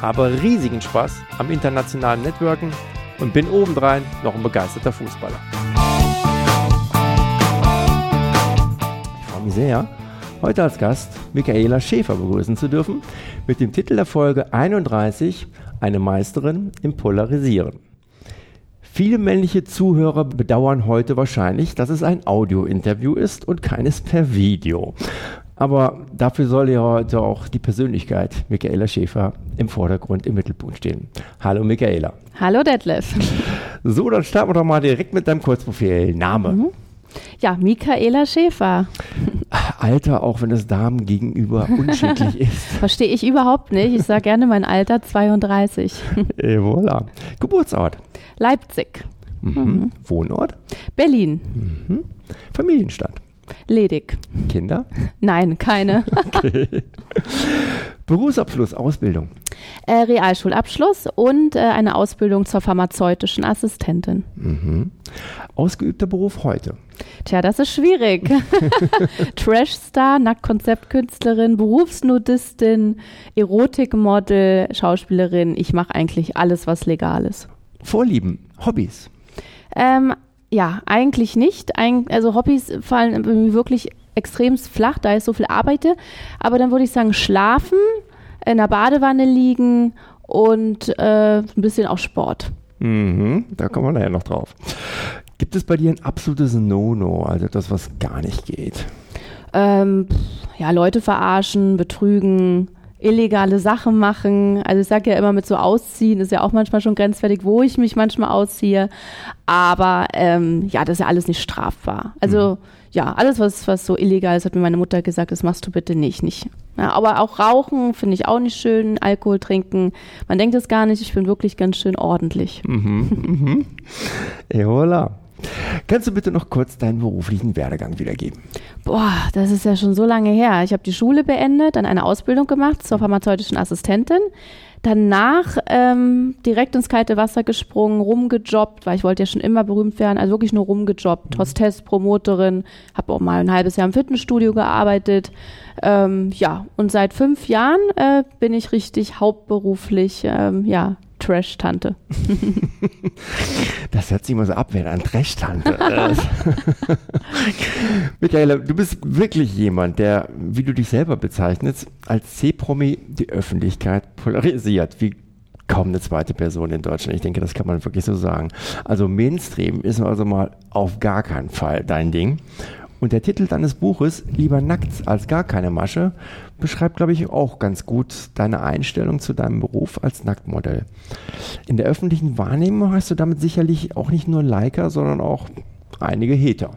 habe riesigen Spaß am internationalen Networken und bin obendrein noch ein begeisterter Fußballer. Ich freue mich sehr, heute als Gast Michaela Schäfer begrüßen zu dürfen mit dem Titel der Folge 31 Eine Meisterin im Polarisieren. Viele männliche Zuhörer bedauern heute wahrscheinlich, dass es ein Audio-Interview ist und keines per Video. Aber dafür soll ja heute auch die Persönlichkeit Michaela Schäfer im Vordergrund, im Mittelpunkt stehen. Hallo Michaela. Hallo Detlef. So, dann starten wir doch mal direkt mit deinem Kurzprofil. Name. Mhm. Ja, Michaela Schäfer. Alter, auch wenn es Damen gegenüber unschädlich ist. Verstehe ich überhaupt nicht. Ich sage gerne mein Alter 32. Et voilà. Geburtsort. Leipzig. Mhm. Mhm. Wohnort? Berlin. Mhm. Familienstand. Ledig. Kinder? Nein, keine. Okay. Berufsabschluss, Ausbildung? Äh, Realschulabschluss und äh, eine Ausbildung zur pharmazeutischen Assistentin. Mhm. Ausgeübter Beruf heute? Tja, das ist schwierig. Trashstar, Nacktkonzeptkünstlerin, Berufsnudistin, Erotikmodel, Schauspielerin. Ich mache eigentlich alles, was legal ist. Vorlieben, Hobbys? Ähm, ja, eigentlich nicht. Ein, also Hobbys fallen mir wirklich extrem flach, da ich so viel arbeite. Aber dann würde ich sagen, schlafen, in der Badewanne liegen und äh, ein bisschen auch Sport. Mhm, da kommen wir nachher noch drauf. Gibt es bei dir ein absolutes No-No, also das, was gar nicht geht? Ähm, ja, Leute verarschen, betrügen, illegale Sachen machen. Also ich sage ja immer mit so Ausziehen ist ja auch manchmal schon grenzwertig, wo ich mich manchmal ausziehe. Aber ähm, ja, das ist ja alles nicht strafbar. Also mhm. ja, alles, was, was so illegal ist, hat mir meine Mutter gesagt, das machst du bitte nicht. nicht. Ja, aber auch Rauchen finde ich auch nicht schön, Alkohol trinken. Man denkt es gar nicht, ich bin wirklich ganz schön ordentlich. Mhm, mhm. Voilà. Kannst du bitte noch kurz deinen beruflichen Werdegang wiedergeben? Boah, das ist ja schon so lange her. Ich habe die Schule beendet, dann eine Ausbildung gemacht zur pharmazeutischen Assistentin. Danach ähm, direkt ins kalte Wasser gesprungen, rumgejobbt, weil ich wollte ja schon immer berühmt werden, also wirklich nur rumgejobbt. Mhm. Hostess, Promoterin, habe auch mal ein halbes Jahr im Fitnessstudio gearbeitet. Ähm, ja, und seit fünf Jahren äh, bin ich richtig hauptberuflich ähm, ja, Trash-Tante. das hört sich immer so abwehr an, Trash-Tante. Michaela, du bist wirklich jemand, der, wie du dich selber bezeichnest, als C-Promi die Öffentlichkeit polarisiert, wie kaum eine zweite Person in Deutschland. Ich denke, das kann man wirklich so sagen. Also Mainstream ist also mal auf gar keinen Fall dein Ding. Und der Titel deines Buches, Lieber nackt als gar keine Masche, beschreibt, glaube ich, auch ganz gut deine Einstellung zu deinem Beruf als Nacktmodell. In der öffentlichen Wahrnehmung hast du damit sicherlich auch nicht nur Liker, sondern auch einige Hater.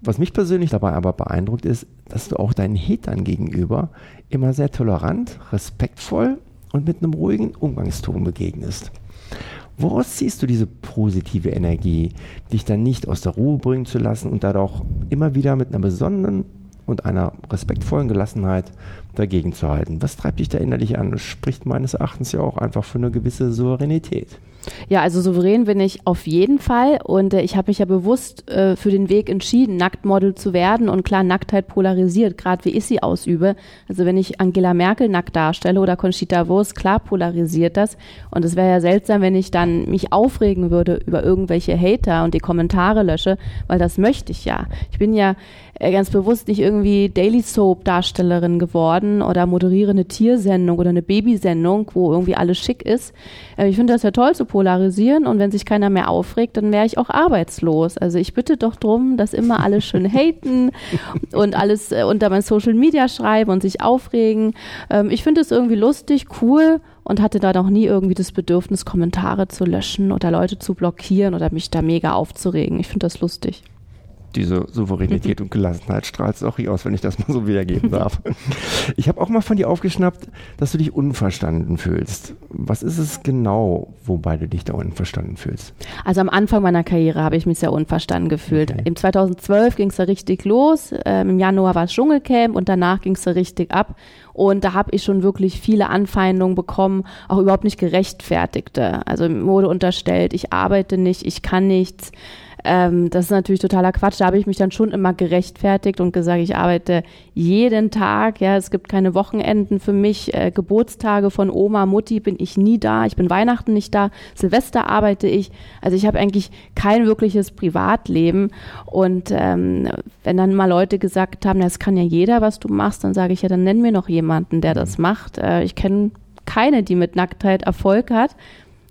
Was mich persönlich dabei aber beeindruckt ist, dass du auch deinen Hatern gegenüber immer sehr tolerant, respektvoll und mit einem ruhigen Umgangston begegnest. Woraus ziehst du diese positive Energie, dich dann nicht aus der Ruhe bringen zu lassen und dadurch immer wieder mit einer besonderen und einer respektvollen Gelassenheit dagegen zu halten? Was treibt dich da innerlich an? Das spricht meines Erachtens ja auch einfach für eine gewisse Souveränität. Ja, also souverän bin ich auf jeden Fall und äh, ich habe mich ja bewusst äh, für den Weg entschieden, Nacktmodel zu werden und klar, Nacktheit polarisiert, gerade wie ich sie ausübe. Also wenn ich Angela Merkel nackt darstelle oder Conchita Wurst, klar polarisiert das und es wäre ja seltsam, wenn ich dann mich aufregen würde über irgendwelche Hater und die Kommentare lösche, weil das möchte ich ja. Ich bin ja äh, ganz bewusst nicht irgendwie Daily Soap Darstellerin geworden oder moderiere eine Tiersendung oder eine Babysendung, wo irgendwie alles schick ist. Äh, ich finde das ja toll zu polarisieren und wenn sich keiner mehr aufregt, dann wäre ich auch arbeitslos. Also ich bitte doch drum, dass immer alle schön haten und alles äh, unter mein Social Media schreiben und sich aufregen. Ähm, ich finde es irgendwie lustig, cool und hatte da noch nie irgendwie das Bedürfnis, Kommentare zu löschen oder Leute zu blockieren oder mich da mega aufzuregen. Ich finde das lustig. Diese Souveränität und Gelassenheit strahlst auch hier aus, wenn ich das mal so wiedergeben darf. Ich habe auch mal von dir aufgeschnappt, dass du dich unverstanden fühlst. Was ist es genau, wobei du dich da unverstanden fühlst? Also am Anfang meiner Karriere habe ich mich sehr unverstanden gefühlt. Okay. Im 2012 ging es da richtig los. Ähm, Im Januar war es Dschungelcamp und danach ging es da richtig ab. Und da habe ich schon wirklich viele Anfeindungen bekommen, auch überhaupt nicht gerechtfertigte. Also wurde unterstellt, ich arbeite nicht, ich kann nichts. Ähm, das ist natürlich totaler Quatsch. Da habe ich mich dann schon immer gerechtfertigt und gesagt, ich arbeite jeden Tag. Ja, es gibt keine Wochenenden für mich. Äh, Geburtstage von Oma, Mutti bin ich nie da. Ich bin Weihnachten nicht da. Silvester arbeite ich. Also ich habe eigentlich kein wirkliches Privatleben. Und ähm, wenn dann mal Leute gesagt haben, das kann ja jeder, was du machst, dann sage ich ja, dann nenn mir noch jemanden, der das macht. Äh, ich kenne keine, die mit Nacktheit Erfolg hat.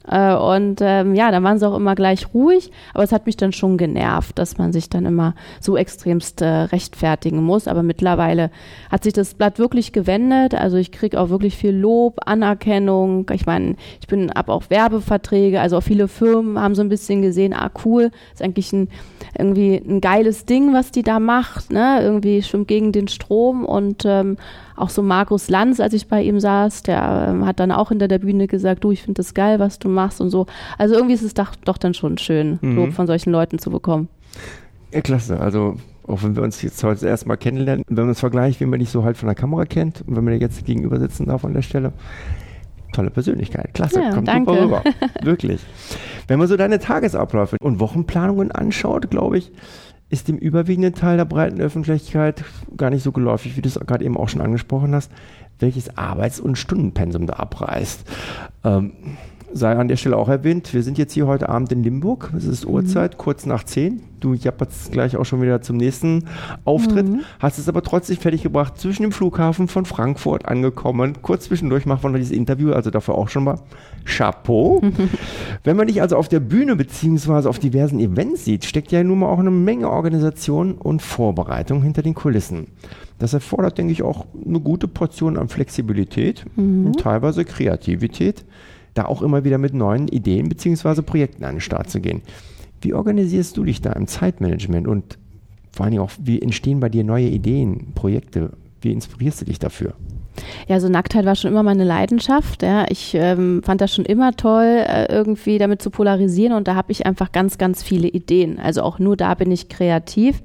Äh, und ähm, ja, dann waren sie auch immer gleich ruhig, aber es hat mich dann schon genervt, dass man sich dann immer so extremst äh, rechtfertigen muss. Aber mittlerweile hat sich das Blatt wirklich gewendet. Also ich kriege auch wirklich viel Lob, Anerkennung. Ich meine, ich bin ab auch Werbeverträge, also auch viele Firmen haben so ein bisschen gesehen, ah cool, ist eigentlich ein irgendwie ein geiles Ding, was die da macht, ne? Irgendwie schwimmt gegen den Strom und ähm, auch so Markus Lanz, als ich bei ihm saß, der ähm, hat dann auch hinter der Bühne gesagt, du, ich finde das geil, was du machst und so. Also irgendwie ist es doch, doch dann schon schön, mhm. Lob von solchen Leuten zu bekommen. Ja, klasse. Also auch wenn wir uns jetzt heute erstmal kennenlernen, wenn man es vergleicht, wie man dich so halt von der Kamera kennt und wenn man dir jetzt gegenüber sitzen darf an der Stelle, tolle Persönlichkeit. Klasse, ja, kommt danke. super rüber. Wirklich. Wenn man so deine Tagesabläufe und Wochenplanungen anschaut, glaube ich, ist dem überwiegenden Teil der breiten Öffentlichkeit gar nicht so geläufig, wie du es gerade eben auch schon angesprochen hast, welches Arbeits- und Stundenpensum da abreißt. Ähm, sei an der Stelle auch erwähnt, wir sind jetzt hier heute Abend in Limburg. Es ist mhm. Uhrzeit, kurz nach zehn. Du japperst gleich auch schon wieder zum nächsten Auftritt. Mhm. Hast es aber trotzdem fertiggebracht, zwischen dem Flughafen von Frankfurt angekommen. Kurz zwischendurch machen wir noch dieses Interview, also dafür auch schon mal Chapeau. Wenn man dich also auf der Bühne beziehungsweise auf diversen Events sieht, steckt ja nun mal auch eine Menge Organisation und Vorbereitung hinter den Kulissen. Das erfordert, denke ich, auch eine gute Portion an Flexibilität mhm. und teilweise Kreativität da auch immer wieder mit neuen Ideen bzw. Projekten an den Start zu gehen. Wie organisierst du dich da im Zeitmanagement und vor allen Dingen auch, wie entstehen bei dir neue Ideen, Projekte? Wie inspirierst du dich dafür? Ja, so Nacktheit war schon immer meine Leidenschaft. Ja. Ich ähm, fand das schon immer toll, äh, irgendwie damit zu polarisieren und da habe ich einfach ganz, ganz viele Ideen. Also auch nur da bin ich kreativ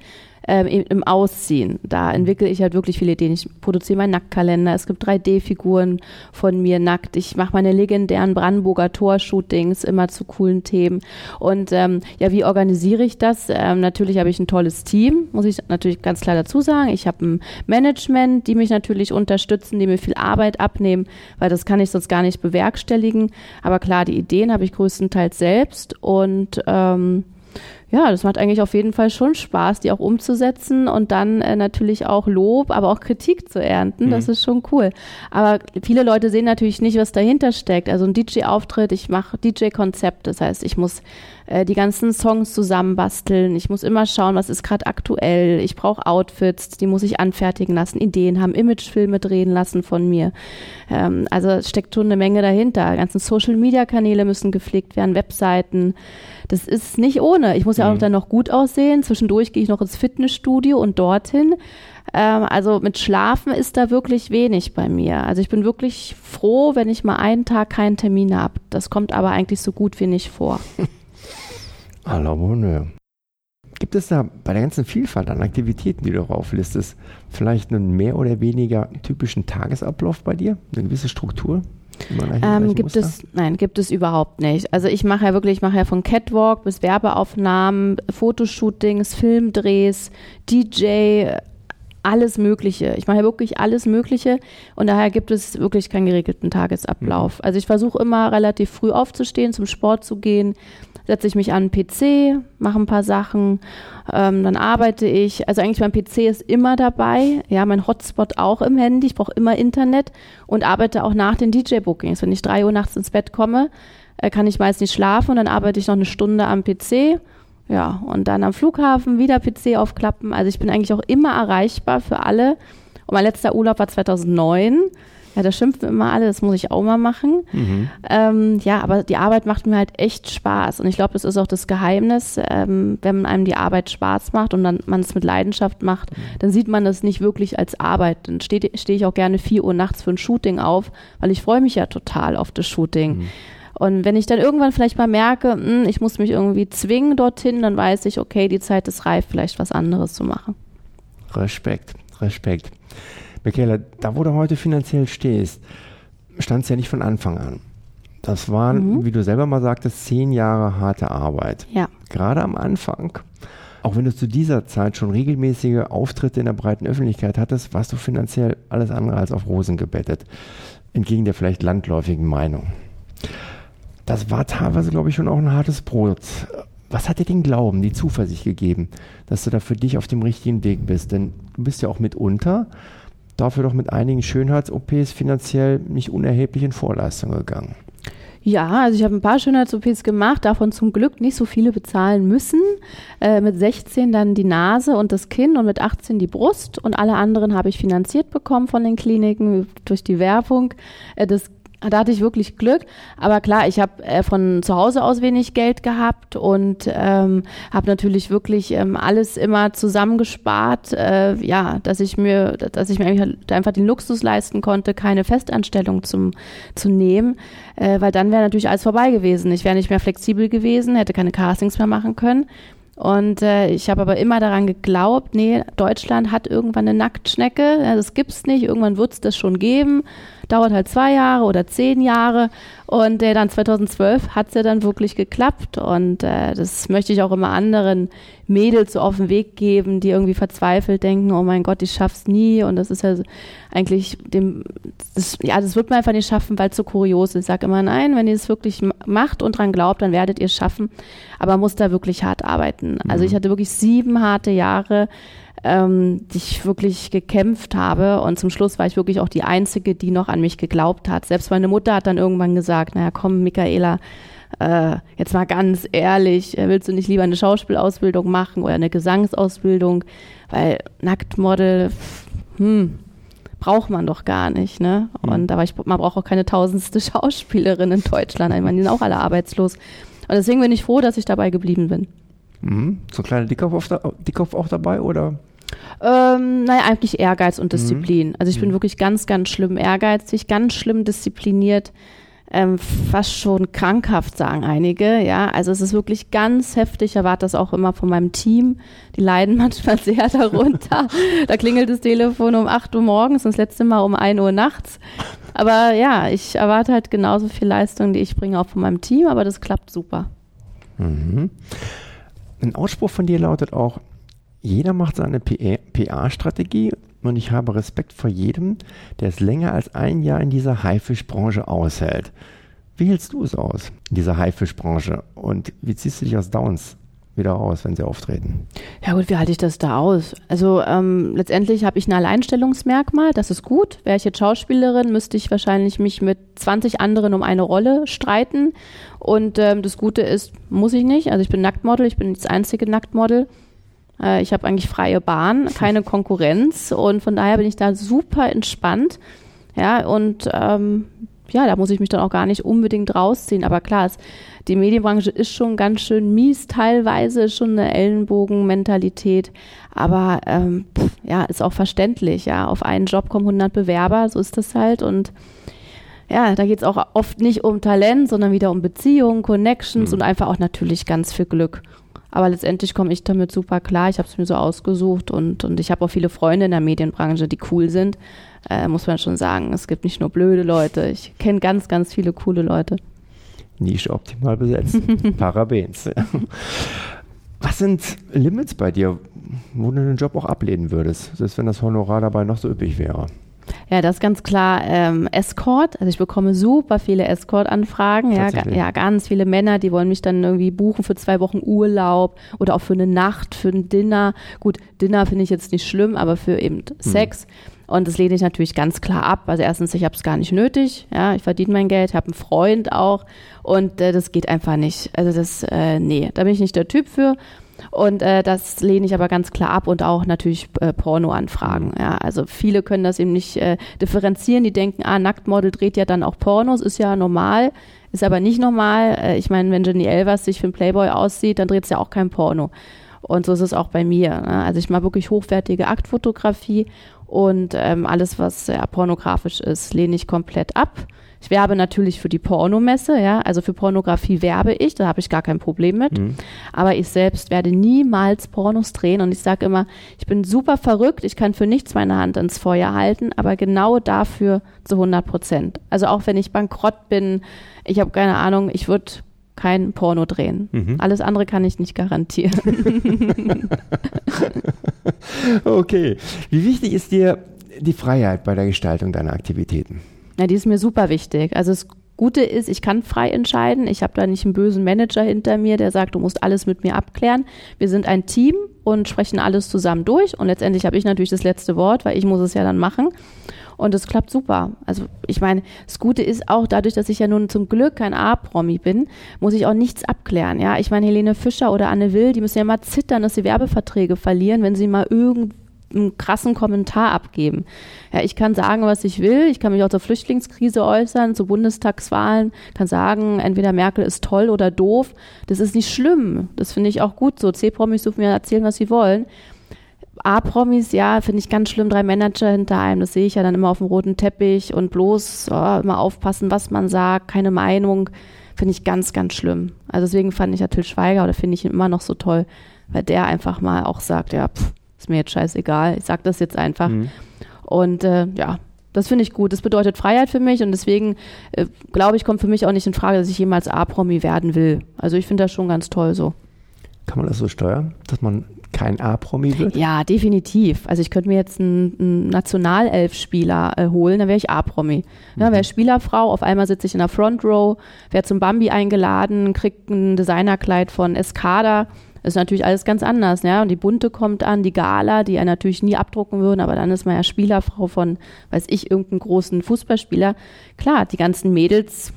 ähm, im Ausziehen. Da entwickle ich halt wirklich viele Ideen. Ich produziere meinen Nacktkalender. Es gibt 3D-Figuren von mir nackt. Ich mache meine legendären Brandenburger Tor-Shootings immer zu coolen Themen. Und ähm, ja, wie organisiere ich das? Ähm, natürlich habe ich ein tolles Team, muss ich natürlich ganz klar dazu sagen. Ich habe ein Management, die mich natürlich unterstützen, die mir viel Arbeit abnehmen, weil das kann ich sonst gar nicht bewerkstelligen. Aber klar, die Ideen habe ich größtenteils selbst und ähm, ja, das macht eigentlich auf jeden Fall schon Spaß, die auch umzusetzen und dann äh, natürlich auch Lob, aber auch Kritik zu ernten. Mhm. Das ist schon cool. Aber viele Leute sehen natürlich nicht, was dahinter steckt. Also ein DJ-Auftritt, ich mache DJ-Konzept, das heißt, ich muss äh, die ganzen Songs zusammenbasteln. Ich muss immer schauen, was ist gerade aktuell. Ich brauche Outfits, die muss ich anfertigen lassen, Ideen haben, Imagefilme drehen lassen von mir. Ähm, also es steckt schon eine Menge dahinter. Die ganzen Social-Media-Kanäle müssen gepflegt werden, Webseiten. Das ist nicht ohne. Ich muss ja auch mhm. dann noch gut aussehen. Zwischendurch gehe ich noch ins Fitnessstudio und dorthin. Ähm, also mit Schlafen ist da wirklich wenig bei mir. Also ich bin wirklich froh, wenn ich mal einen Tag keinen Termin habe. Das kommt aber eigentlich so gut wie nicht vor. À la bonne. Gibt es da bei der ganzen Vielfalt an Aktivitäten, die du auflistest, vielleicht einen mehr oder weniger typischen Tagesablauf bei dir? Eine gewisse Struktur? Ähm, gibt es, nein, gibt es überhaupt nicht. Also ich mache ja wirklich, ich mache ja von Catwalk bis Werbeaufnahmen, Fotoshootings, Filmdrehs, DJ, alles Mögliche. Ich mache ja wirklich alles Mögliche und daher gibt es wirklich keinen geregelten Tagesablauf. Mhm. Also ich versuche immer relativ früh aufzustehen, zum Sport zu gehen, setze ich mich an den PC, mache ein paar Sachen, ähm, dann arbeite ich. Also eigentlich mein PC ist immer dabei, ja, mein Hotspot auch im Handy, ich brauche immer Internet und arbeite auch nach den DJ-Bookings. Wenn ich drei Uhr nachts ins Bett komme, äh, kann ich meist nicht schlafen und dann arbeite ich noch eine Stunde am PC. Ja, und dann am Flughafen wieder PC aufklappen. Also ich bin eigentlich auch immer erreichbar für alle. Und mein letzter Urlaub war 2009. Ja, da schimpfen immer alle, das muss ich auch mal machen. Mhm. Ähm, ja, aber die Arbeit macht mir halt echt Spaß. Und ich glaube, das ist auch das Geheimnis. Ähm, wenn einem die Arbeit Spaß macht und dann man es mit Leidenschaft macht, mhm. dann sieht man das nicht wirklich als Arbeit. Dann stehe steh ich auch gerne 4 Uhr nachts für ein Shooting auf, weil ich freue mich ja total auf das Shooting. Mhm. Und wenn ich dann irgendwann vielleicht mal merke, mh, hm, ich muss mich irgendwie zwingen dorthin, dann weiß ich, okay, die Zeit ist reif, vielleicht was anderes zu machen. Respekt, Respekt. Michaela, da wo du heute finanziell stehst, stand es ja nicht von Anfang an. Das waren, mhm. wie du selber mal sagtest, zehn Jahre harte Arbeit. Ja. Gerade am Anfang, auch wenn du zu dieser Zeit schon regelmäßige Auftritte in der breiten Öffentlichkeit hattest, warst du finanziell alles andere als auf Rosen gebettet. Entgegen der vielleicht landläufigen Meinung. Das war teilweise, glaube ich, schon auch ein hartes Brot. Was hat dir den Glauben, die Zuversicht gegeben, dass du da für dich auf dem richtigen Weg bist? Denn du bist ja auch mitunter dafür doch mit einigen Schönheits-OPs finanziell nicht unerheblich in Vorleistung gegangen. Ja, also ich habe ein paar Schönheits-OPs gemacht, davon zum Glück nicht so viele bezahlen müssen. Äh, mit 16 dann die Nase und das Kinn und mit 18 die Brust und alle anderen habe ich finanziert bekommen von den Kliniken durch die Werbung. Äh, das da hatte ich wirklich Glück. Aber klar, ich habe äh, von zu Hause aus wenig Geld gehabt und ähm, habe natürlich wirklich ähm, alles immer zusammengespart, äh, ja, dass ich mir, dass ich mir halt einfach den Luxus leisten konnte, keine Festanstellung zum, zu nehmen, äh, weil dann wäre natürlich alles vorbei gewesen. Ich wäre nicht mehr flexibel gewesen, hätte keine Castings mehr machen können. Und äh, ich habe aber immer daran geglaubt, nee, Deutschland hat irgendwann eine Nacktschnecke, das gibt's nicht, irgendwann wird's das schon geben dauert halt zwei Jahre oder zehn Jahre. Und äh, dann 2012 hat es ja dann wirklich geklappt. Und äh, das möchte ich auch immer anderen Mädels so auf den Weg geben, die irgendwie verzweifelt denken, oh mein Gott, ich schaff's nie. Und das ist ja eigentlich dem, das, ja, das wird man einfach nicht schaffen, weil es so kurios ist. Ich sage immer, nein, wenn ihr es wirklich macht und dran glaubt, dann werdet ihr es schaffen. Aber man muss da wirklich hart arbeiten. Also mhm. ich hatte wirklich sieben harte Jahre ähm, die ich wirklich gekämpft habe. Und zum Schluss war ich wirklich auch die Einzige, die noch an mich geglaubt hat. Selbst meine Mutter hat dann irgendwann gesagt, naja, komm, Michaela, äh, jetzt mal ganz ehrlich, äh, willst du nicht lieber eine Schauspielausbildung machen oder eine Gesangsausbildung? Weil Nacktmodel, hm, braucht man doch gar nicht, ne? Mhm. Und aber ich, man braucht auch keine tausendste Schauspielerin in Deutschland. Ich meine, die sind auch alle arbeitslos. Und deswegen bin ich froh, dass ich dabei geblieben bin. Mhm. So ein kleiner Dickkopf, Dickkopf auch dabei, oder? Ähm, naja, eigentlich Ehrgeiz und Disziplin. Mhm. Also ich bin mhm. wirklich ganz, ganz schlimm ehrgeizig, ganz schlimm diszipliniert, ähm, fast schon krankhaft, sagen einige. Ja, also es ist wirklich ganz heftig. Ich erwarte das auch immer von meinem Team. Die leiden manchmal sehr darunter. da klingelt das Telefon um 8 Uhr morgens und das letzte Mal um 1 Uhr nachts. Aber ja, ich erwarte halt genauso viel Leistung, die ich bringe, auch von meinem Team, aber das klappt super. Mhm. Ein Ausspruch von dir lautet auch, jeder macht seine PA-Strategie und ich habe Respekt vor jedem, der es länger als ein Jahr in dieser Haifischbranche aushält. Wie hältst du es aus, in dieser Haifischbranche? Und wie ziehst du dich aus Downs wieder raus, wenn sie auftreten? Ja gut, wie halte ich das da aus? Also ähm, letztendlich habe ich ein Alleinstellungsmerkmal, das ist gut. Wäre ich jetzt Schauspielerin, müsste ich wahrscheinlich mich mit 20 anderen um eine Rolle streiten. Und ähm, das Gute ist, muss ich nicht. Also ich bin Nacktmodel, ich bin das einzige Nacktmodel. Äh, ich habe eigentlich freie Bahn, keine Konkurrenz und von daher bin ich da super entspannt. Ja, und ähm, ja, da muss ich mich dann auch gar nicht unbedingt rausziehen. Aber klar, es, die Medienbranche ist schon ganz schön mies teilweise, ist schon eine Ellenbogenmentalität. Aber ähm, pff, ja, ist auch verständlich. Ja, auf einen Job kommen 100 Bewerber, so ist das halt. Und ja, da geht es auch oft nicht um Talent, sondern wieder um Beziehungen, Connections mhm. und einfach auch natürlich ganz viel Glück. Aber letztendlich komme ich damit super klar. Ich habe es mir so ausgesucht und, und ich habe auch viele Freunde in der Medienbranche, die cool sind. Äh, muss man schon sagen. Es gibt nicht nur blöde Leute. Ich kenne ganz, ganz viele coole Leute. Nische optimal besetzt. Parabens. Was sind Limits bei dir, wo du den Job auch ablehnen würdest, selbst wenn das Honorar dabei noch so üppig wäre? Ja, das ist ganz klar ähm, Escort. Also ich bekomme super viele Escort-Anfragen. Ja, ja, ganz viele Männer, die wollen mich dann irgendwie buchen für zwei Wochen Urlaub oder auch für eine Nacht, für ein Dinner. Gut, Dinner finde ich jetzt nicht schlimm, aber für eben hm. Sex. Und das lehne ich natürlich ganz klar ab. Also erstens, ich habe es gar nicht nötig. Ja, ich verdiene mein Geld, habe einen Freund auch und äh, das geht einfach nicht. Also das, äh, nee, da bin ich nicht der Typ für. Und äh, das lehne ich aber ganz klar ab und auch natürlich äh, Pornoanfragen. Mhm. Ja, also viele können das eben nicht äh, differenzieren. Die denken, ah, Nacktmodel dreht ja dann auch Pornos, ist ja normal, ist aber nicht normal. Äh, ich meine, wenn Jenny Elvers sich für einen Playboy aussieht, dann dreht es ja auch kein Porno. Und so ist es auch bei mir. Ne? Also ich mache wirklich hochwertige Aktfotografie und ähm, alles, was ja, pornografisch ist, lehne ich komplett ab. Ich werbe natürlich für die Pornomesse, ja, also für Pornografie werbe ich, da habe ich gar kein Problem mit. Mhm. Aber ich selbst werde niemals Pornos drehen und ich sage immer, ich bin super verrückt, ich kann für nichts meine Hand ins Feuer halten, aber genau dafür zu 100 Prozent. Also auch wenn ich bankrott bin, ich habe keine Ahnung, ich würde kein Porno drehen. Mhm. Alles andere kann ich nicht garantieren. okay. Wie wichtig ist dir die Freiheit bei der Gestaltung deiner Aktivitäten? Ja, die ist mir super wichtig. Also das Gute ist, ich kann frei entscheiden. Ich habe da nicht einen bösen Manager hinter mir, der sagt, du musst alles mit mir abklären. Wir sind ein Team und sprechen alles zusammen durch. Und letztendlich habe ich natürlich das letzte Wort, weil ich muss es ja dann machen. Und es klappt super. Also ich meine, das Gute ist auch dadurch, dass ich ja nun zum Glück kein A-Promi bin, muss ich auch nichts abklären. Ja, ich meine, Helene Fischer oder Anne Will, die müssen ja mal zittern, dass sie Werbeverträge verlieren, wenn sie mal irgendwie einen krassen Kommentar abgeben. Ja, ich kann sagen, was ich will. Ich kann mich auch zur Flüchtlingskrise äußern, zu Bundestagswahlen, kann sagen, entweder Merkel ist toll oder doof. Das ist nicht schlimm. Das finde ich auch gut so. C-Promis dürfen mir erzählen, was sie wollen. A-Promis, ja, finde ich ganz schlimm, drei Manager hinter einem, das sehe ich ja dann immer auf dem roten Teppich und bloß oh, immer aufpassen, was man sagt, keine Meinung, finde ich ganz, ganz schlimm. Also deswegen fand ich ja Till Schweiger oder finde ich ihn immer noch so toll, weil der einfach mal auch sagt, ja, pff, ist mir jetzt scheißegal, ich sag das jetzt einfach. Mhm. Und äh, ja, das finde ich gut. Das bedeutet Freiheit für mich und deswegen äh, glaube ich, kommt für mich auch nicht in Frage, dass ich jemals A-Promi werden will. Also ich finde das schon ganz toll so. Kann man das so steuern, dass man kein A-Promi wird? Ja, definitiv. Also ich könnte mir jetzt einen, einen Nationalelf-Spieler äh, holen, dann wäre ich A-Promi. Ja, mhm. wäre Spielerfrau, auf einmal sitze ich in der Front Row, wäre zum Bambi eingeladen, kriegt ein Designerkleid von Escada ist natürlich alles ganz anders, ja. Und die Bunte kommt an, die Gala, die ja natürlich nie abdrucken würden, aber dann ist man ja Spielerfrau von, weiß ich, irgendeinem großen Fußballspieler. Klar, die ganzen Mädels,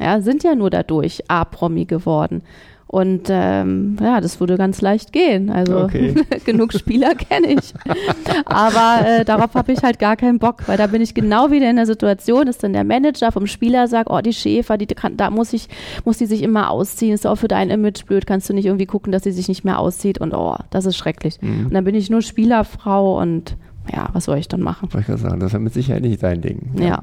ja, sind ja nur dadurch A-Promi geworden. Und ähm, ja, das würde ganz leicht gehen. Also okay. genug Spieler kenne ich. Aber äh, darauf habe ich halt gar keinen Bock, weil da bin ich genau wieder in der Situation, dass dann der Manager vom Spieler sagt, oh, die Schäfer, die kann, da muss ich, muss die sich immer ausziehen, ist auch für dein Image blöd, kannst du nicht irgendwie gucken, dass sie sich nicht mehr auszieht und oh, das ist schrecklich. Mhm. Und dann bin ich nur Spielerfrau und ja, was soll ich dann machen? Ich kann sagen, das ist mit Sicherheit nicht dein Ding. ja. ja.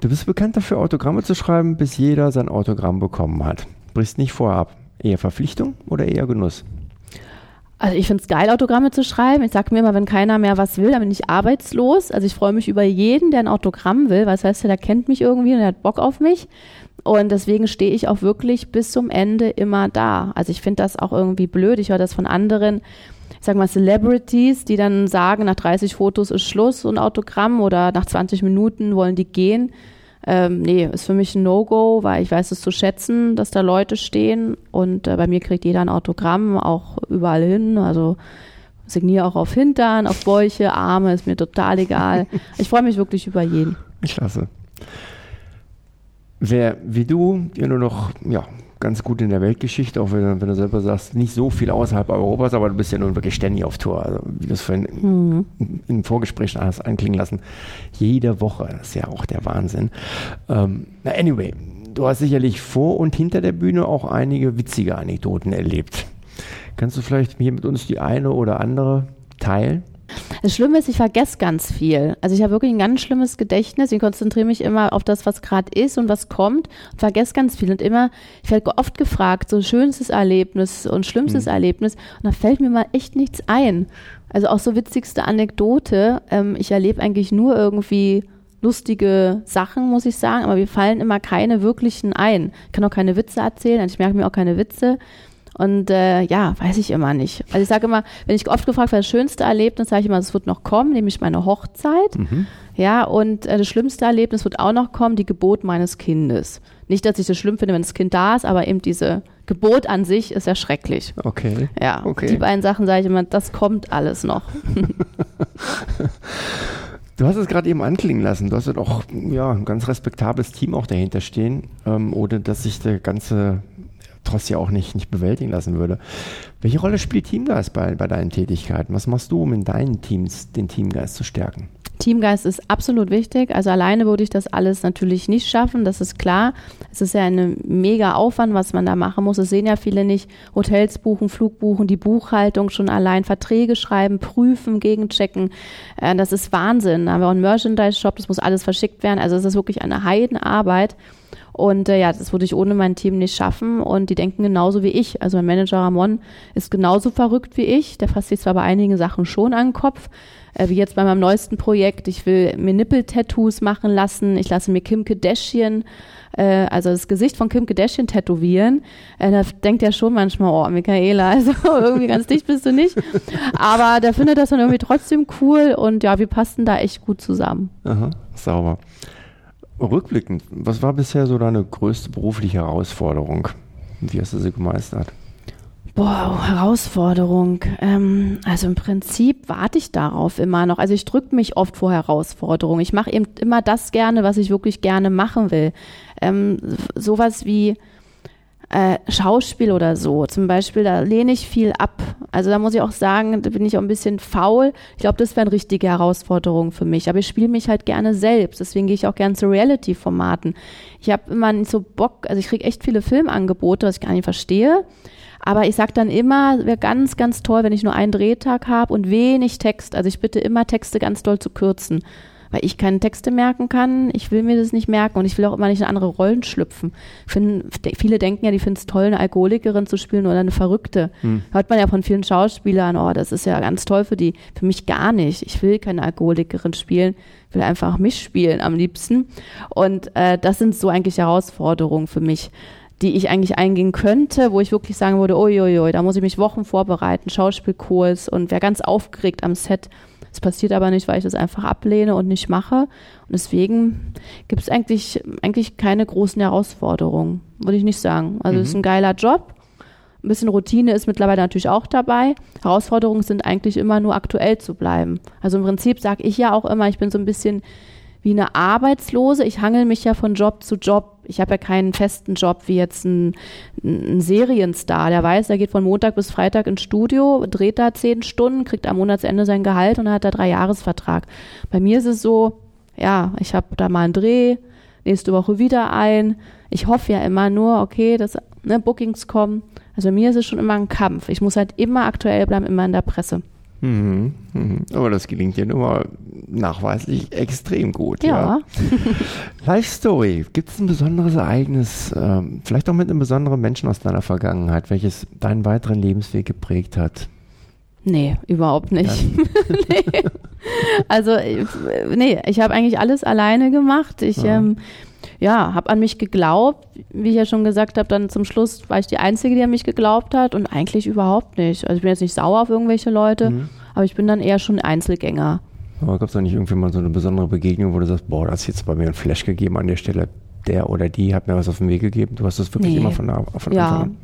Du bist bekannt dafür, Autogramme zu schreiben, bis jeder sein Autogramm bekommen hat. Brichst nicht vorab. Eher Verpflichtung oder eher Genuss? Also ich finde es geil, Autogramme zu schreiben. Ich sage mir immer, wenn keiner mehr was will, dann bin ich arbeitslos. Also ich freue mich über jeden, der ein Autogramm will, weil das heißt, der kennt mich irgendwie und der hat Bock auf mich. Und deswegen stehe ich auch wirklich bis zum Ende immer da. Also ich finde das auch irgendwie blöd. Ich höre das von anderen, ich sag mal Celebrities, die dann sagen, nach 30 Fotos ist Schluss und Autogramm oder nach 20 Minuten wollen die gehen. Ähm, nee, ist für mich ein No-Go, weil ich weiß es zu schätzen, dass da Leute stehen und äh, bei mir kriegt jeder ein Autogramm, auch überall hin. Also signiere auch auf Hintern, auf Bäuche, Arme, ist mir total egal. Ich freue mich wirklich über jeden. Klasse. Wer wie du, ja nur noch ja, ganz gut in der Weltgeschichte, auch wenn, wenn, du selber sagst, nicht so viel außerhalb Europas, aber du bist ja nun wirklich ständig auf Tour. Also, wie du es vorhin mhm. im Vorgespräch hast anklingen lassen. Jede Woche, das ist ja auch der Wahnsinn. Ähm, na, anyway, du hast sicherlich vor und hinter der Bühne auch einige witzige Anekdoten erlebt. Kannst du vielleicht hier mit uns die eine oder andere teilen? Das Schlimme ist, ich vergesse ganz viel. Also ich habe wirklich ein ganz schlimmes Gedächtnis. Ich konzentriere mich immer auf das, was gerade ist und was kommt und vergesse ganz viel. Und immer, ich werde oft gefragt, so schönstes Erlebnis und schlimmstes mhm. Erlebnis. Und da fällt mir mal echt nichts ein. Also auch so witzigste Anekdote. Ähm, ich erlebe eigentlich nur irgendwie lustige Sachen, muss ich sagen, aber mir fallen immer keine wirklichen ein. Ich kann auch keine Witze erzählen, ich merke mir auch keine Witze. Und äh, ja, weiß ich immer nicht. Also ich sage immer, wenn ich oft gefragt werde, das schönste Erlebnis, sage ich immer, es wird noch kommen, nämlich meine Hochzeit. Mhm. Ja, und äh, das schlimmste Erlebnis wird auch noch kommen, die Geburt meines Kindes. Nicht, dass ich das schlimm finde, wenn das Kind da ist, aber eben diese Geburt an sich ist ja schrecklich. Okay. Ja, okay. die beiden Sachen sage ich immer, das kommt alles noch. Du hast es gerade eben anklingen lassen. Du hast ja auch ja, ein ganz respektables Team auch dahinter stehen, ähm, ohne dass sich der ganze trotz ja auch nicht, nicht bewältigen lassen würde. Welche Rolle spielt Teamgeist bei, bei deinen Tätigkeiten? Was machst du, um in deinen Teams den Teamgeist zu stärken? Teamgeist ist absolut wichtig. Also alleine würde ich das alles natürlich nicht schaffen, das ist klar. Es ist ja ein mega Aufwand, was man da machen muss. Das sehen ja viele nicht. Hotels buchen, Flug buchen, die Buchhaltung schon allein, Verträge schreiben, prüfen, gegenchecken. Äh, das ist Wahnsinn. Da haben wir auch einen Merchandise-Shop, das muss alles verschickt werden. Also es ist wirklich eine Heidenarbeit. Und äh, ja, das würde ich ohne mein Team nicht schaffen. Und die denken genauso wie ich. Also mein Manager Ramon ist genauso verrückt wie ich. Der fasst sich zwar bei einigen Sachen schon an den Kopf, äh, wie jetzt bei meinem neuesten Projekt. Ich will mir Nippel-Tattoos machen lassen. Ich lasse mir Kim Kardashian, äh, also das Gesicht von Kim Kardashian tätowieren. Äh, da denkt er schon manchmal, oh, Michaela, also irgendwie ganz dicht bist du nicht. Aber der findet das dann irgendwie trotzdem cool und ja, wir passen da echt gut zusammen. Aha, sauber. Rückblickend, was war bisher so deine größte berufliche Herausforderung? Wie hast du sie gemeistert? Boah, Herausforderung. Ähm, also im Prinzip warte ich darauf immer noch. Also ich drücke mich oft vor Herausforderungen. Ich mache eben immer das gerne, was ich wirklich gerne machen will. Ähm, sowas wie äh, Schauspiel oder so. Zum Beispiel, da lehne ich viel ab. Also da muss ich auch sagen, da bin ich auch ein bisschen faul. Ich glaube, das wäre eine richtige Herausforderung für mich. Aber ich spiele mich halt gerne selbst. Deswegen gehe ich auch gerne zu Reality-Formaten. Ich habe immer nicht so Bock, also ich kriege echt viele Filmangebote, was ich gar nicht verstehe. Aber ich sage dann immer, wäre ganz, ganz toll, wenn ich nur einen Drehtag habe und wenig Text. Also ich bitte immer Texte ganz doll zu kürzen, weil ich keine Texte merken kann. Ich will mir das nicht merken und ich will auch immer nicht in andere Rollen schlüpfen. Find, viele denken ja, die finden es toll, eine Alkoholikerin zu spielen oder eine Verrückte. Hm. Hört man ja von vielen Schauspielern, oh, das ist ja ganz toll für die. Für mich gar nicht. Ich will keine Alkoholikerin spielen. Will einfach mich spielen am liebsten. Und äh, das sind so eigentlich Herausforderungen für mich die ich eigentlich eingehen könnte, wo ich wirklich sagen würde, uiuiui, da muss ich mich Wochen vorbereiten, Schauspielkurs und wäre ganz aufgeregt am Set. Es passiert aber nicht, weil ich das einfach ablehne und nicht mache. Und deswegen gibt es eigentlich, eigentlich keine großen Herausforderungen, würde ich nicht sagen. Also es mhm. ist ein geiler Job. Ein bisschen Routine ist mittlerweile natürlich auch dabei. Herausforderungen sind eigentlich immer nur aktuell zu bleiben. Also im Prinzip sage ich ja auch immer, ich bin so ein bisschen wie eine Arbeitslose. Ich hangel mich ja von Job zu Job. Ich habe ja keinen festen Job wie jetzt ein, ein, Serienstar. Der weiß, er geht von Montag bis Freitag ins Studio, dreht da zehn Stunden, kriegt am Monatsende sein Gehalt und hat er drei Jahresvertrag. Bei mir ist es so, ja, ich habe da mal einen Dreh, nächste Woche wieder ein. Ich hoffe ja immer nur, okay, dass ne, Bookings kommen. Also bei mir ist es schon immer ein Kampf. Ich muss halt immer aktuell bleiben, immer in der Presse. Mhm, mhm. Aber das gelingt dir nun mal nachweislich extrem gut. Ja. ja. Life Story. Gibt es ein besonderes Ereignis, ähm, vielleicht auch mit einem besonderen Menschen aus deiner Vergangenheit, welches deinen weiteren Lebensweg geprägt hat? Nee, überhaupt nicht. nee. Also, äh, nee, ich habe eigentlich alles alleine gemacht. Ich ja. ähm, ja, habe an mich geglaubt. Wie ich ja schon gesagt habe, dann zum Schluss war ich die Einzige, die an mich geglaubt hat und eigentlich überhaupt nicht. Also ich bin jetzt nicht sauer auf irgendwelche Leute, mhm. aber ich bin dann eher schon Einzelgänger. Aber gab es da nicht irgendwie mal so eine besondere Begegnung, wo du sagst, boah, das hat jetzt bei mir ein Flash gegeben an der Stelle, der oder die hat mir was auf den Weg gegeben. Du hast das wirklich nee. immer von, von ja. Anfang an?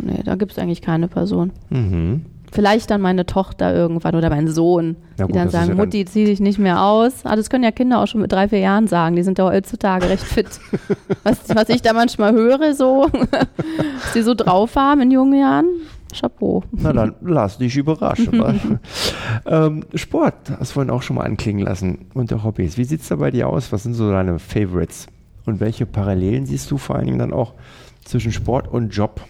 Nee, da gibt es eigentlich keine Person. Mhm. Vielleicht dann meine Tochter irgendwann oder mein Sohn, ja, die dann sagen, ja Mutti, zieh dich nicht mehr aus. Ah, das können ja Kinder auch schon mit drei, vier Jahren sagen. Die sind ja heutzutage recht fit. was, was ich da manchmal höre, so, was die so drauf haben in jungen Jahren. Chapeau. Na dann lass dich überraschen. ähm, Sport, hast du vorhin auch schon mal anklingen lassen unter Hobbys. Wie sieht es da bei dir aus? Was sind so deine Favorites? Und welche Parallelen siehst du vor allen Dingen dann auch zwischen Sport und Job?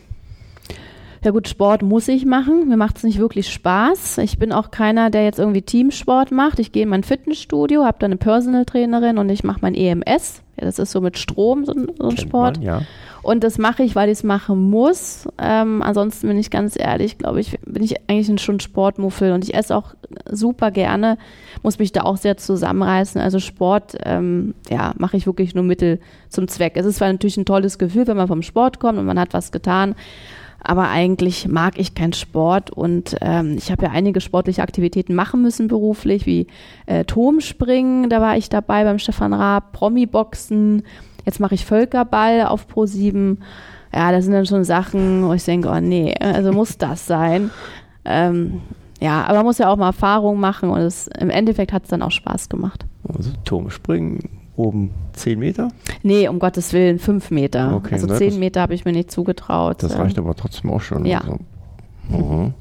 Ja gut, Sport muss ich machen. Mir macht es nicht wirklich Spaß. Ich bin auch keiner, der jetzt irgendwie Teamsport macht. Ich gehe in mein Fitnessstudio, habe da eine Personal Trainerin und ich mache mein EMS. Ja, das ist so mit Strom so, so ein Sport. Man, ja. Und das mache ich, weil ich es machen muss. Ähm, ansonsten bin ich ganz ehrlich, glaube ich, bin ich eigentlich schon Sportmuffel und ich esse auch super gerne, muss mich da auch sehr zusammenreißen. Also Sport, ähm, ja, mache ich wirklich nur Mittel zum Zweck. Es ist zwar natürlich ein tolles Gefühl, wenn man vom Sport kommt und man hat was getan, aber eigentlich mag ich keinen Sport und ähm, ich habe ja einige sportliche Aktivitäten machen müssen beruflich, wie äh, Turmspringen, da war ich dabei beim Stefan Raab, Promi-Boxen, jetzt mache ich Völkerball auf Pro7. Ja, das sind dann schon Sachen, wo ich denke, oh nee, also muss das sein. Ähm, ja, aber man muss ja auch mal Erfahrung machen und es, im Endeffekt hat es dann auch Spaß gemacht. Also Turmspringen oben 10 Meter? Nee, um Gottes Willen, 5 Meter. Okay, also ne, 10 das- Meter habe ich mir nicht zugetraut. Das reicht aber trotzdem auch schon. Ja. Also. Mhm.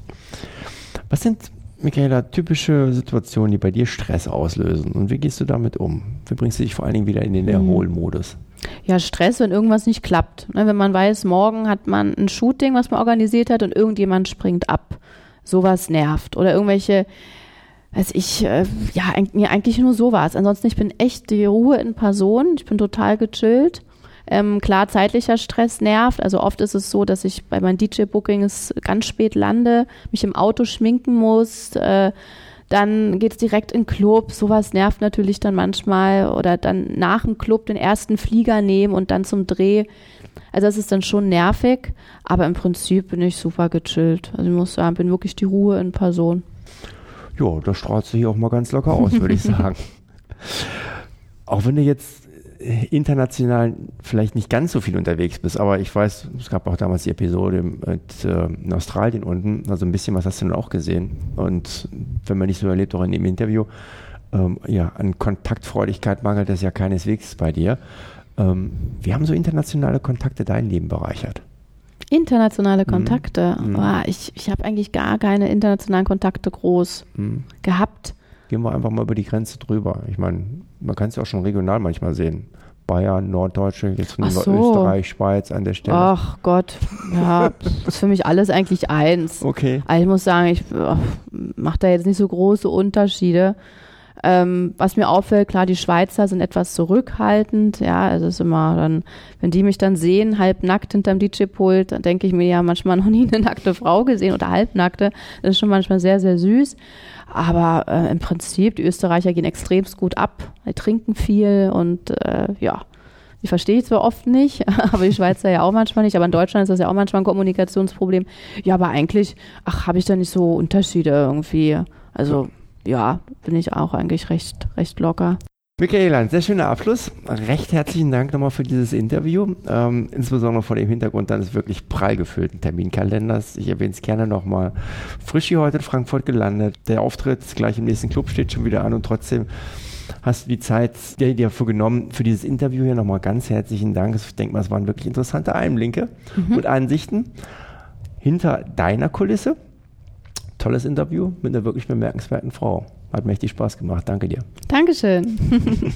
Was sind, Michaela, typische Situationen, die bei dir Stress auslösen? Und wie gehst du damit um? Wie bringst du dich vor allen Dingen wieder in den Mhm. Erholmodus? Ja, Stress, wenn irgendwas nicht klappt. Ne, wenn man weiß, morgen hat man ein Shooting, was man organisiert hat und irgendjemand springt ab. Sowas nervt. Oder irgendwelche, weiß ich, äh, ja, eigentlich nur sowas. Ansonsten, ich bin echt die Ruhe in Person. Ich bin total gechillt. Ähm, klar, zeitlicher Stress nervt. Also oft ist es so, dass ich bei meinen DJ-Bookings ganz spät lande, mich im Auto schminken muss, äh, dann geht's direkt in den Club. Sowas nervt natürlich dann manchmal. Oder dann nach dem Club den ersten Flieger nehmen und dann zum Dreh. Also das ist dann schon nervig, aber im Prinzip bin ich super gechillt. Also ich muss sagen, bin wirklich die Ruhe in Person. Ja, da strahlst du hier auch mal ganz locker aus, würde ich sagen. Auch wenn du jetzt äh, international vielleicht nicht ganz so viel unterwegs bist, aber ich weiß, es gab auch damals die Episode mit äh, in Australien unten, also ein bisschen was hast du dann auch gesehen. Und wenn man nicht so erlebt, auch in dem Interview, ähm, ja, an Kontaktfreudigkeit mangelt es ja keineswegs bei dir. Ähm, wie haben so internationale Kontakte dein Leben bereichert? Internationale Kontakte. Mhm. Ah, ich ich habe eigentlich gar keine internationalen Kontakte groß Hm. gehabt. Gehen wir einfach mal über die Grenze drüber. Ich meine, man kann es ja auch schon regional manchmal sehen. Bayern, Norddeutsche, jetzt so. Österreich, Schweiz an der Stelle. Ach Gott, ja, ist für mich alles eigentlich eins. Okay. Also ich muss sagen, ich mache da jetzt nicht so große Unterschiede. Ähm, was mir auffällt, klar, die Schweizer sind etwas zurückhaltend. Ja, also es ist immer dann, wenn die mich dann sehen, halbnackt hinterm DJ-Pult, dann denke ich mir ja manchmal noch nie eine nackte Frau gesehen oder halbnackte. Das ist schon manchmal sehr, sehr süß. Aber äh, im Prinzip, die Österreicher gehen extremst gut ab. Die trinken viel und äh, ja, die verstehe ich zwar oft nicht, aber die Schweizer ja auch manchmal nicht. Aber in Deutschland ist das ja auch manchmal ein Kommunikationsproblem. Ja, aber eigentlich, ach, habe ich da nicht so Unterschiede irgendwie. Also ja, bin ich auch eigentlich recht, recht locker. Michaela, ein sehr schöner Abschluss. Recht herzlichen Dank nochmal für dieses Interview. Ähm, insbesondere vor dem Hintergrund deines wirklich prall gefüllten Terminkalenders. Ich erwähne es gerne nochmal. Frisch hier heute in Frankfurt gelandet. Der Auftritt gleich im nächsten Club steht schon wieder an und trotzdem hast du die Zeit dir dafür genommen für dieses Interview hier nochmal ganz herzlichen Dank. Ich denke mal, es waren wirklich interessante Einblicke und Ansichten hinter deiner Kulisse. Tolles Interview mit einer wirklich bemerkenswerten Frau. Hat mächtig Spaß gemacht. Danke dir. Dankeschön.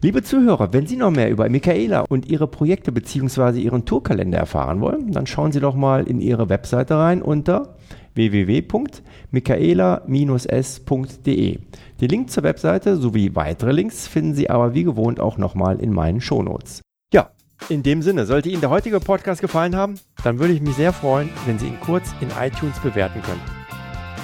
Liebe Zuhörer, wenn Sie noch mehr über Michaela und ihre Projekte bzw. ihren Tourkalender erfahren wollen, dann schauen Sie doch mal in ihre Webseite rein unter www.michaela-s.de. Den Link zur Webseite sowie weitere Links finden Sie aber wie gewohnt auch nochmal in meinen Shownotes. Ja, in dem Sinne, sollte Ihnen der heutige Podcast gefallen haben, dann würde ich mich sehr freuen, wenn Sie ihn kurz in iTunes bewerten können.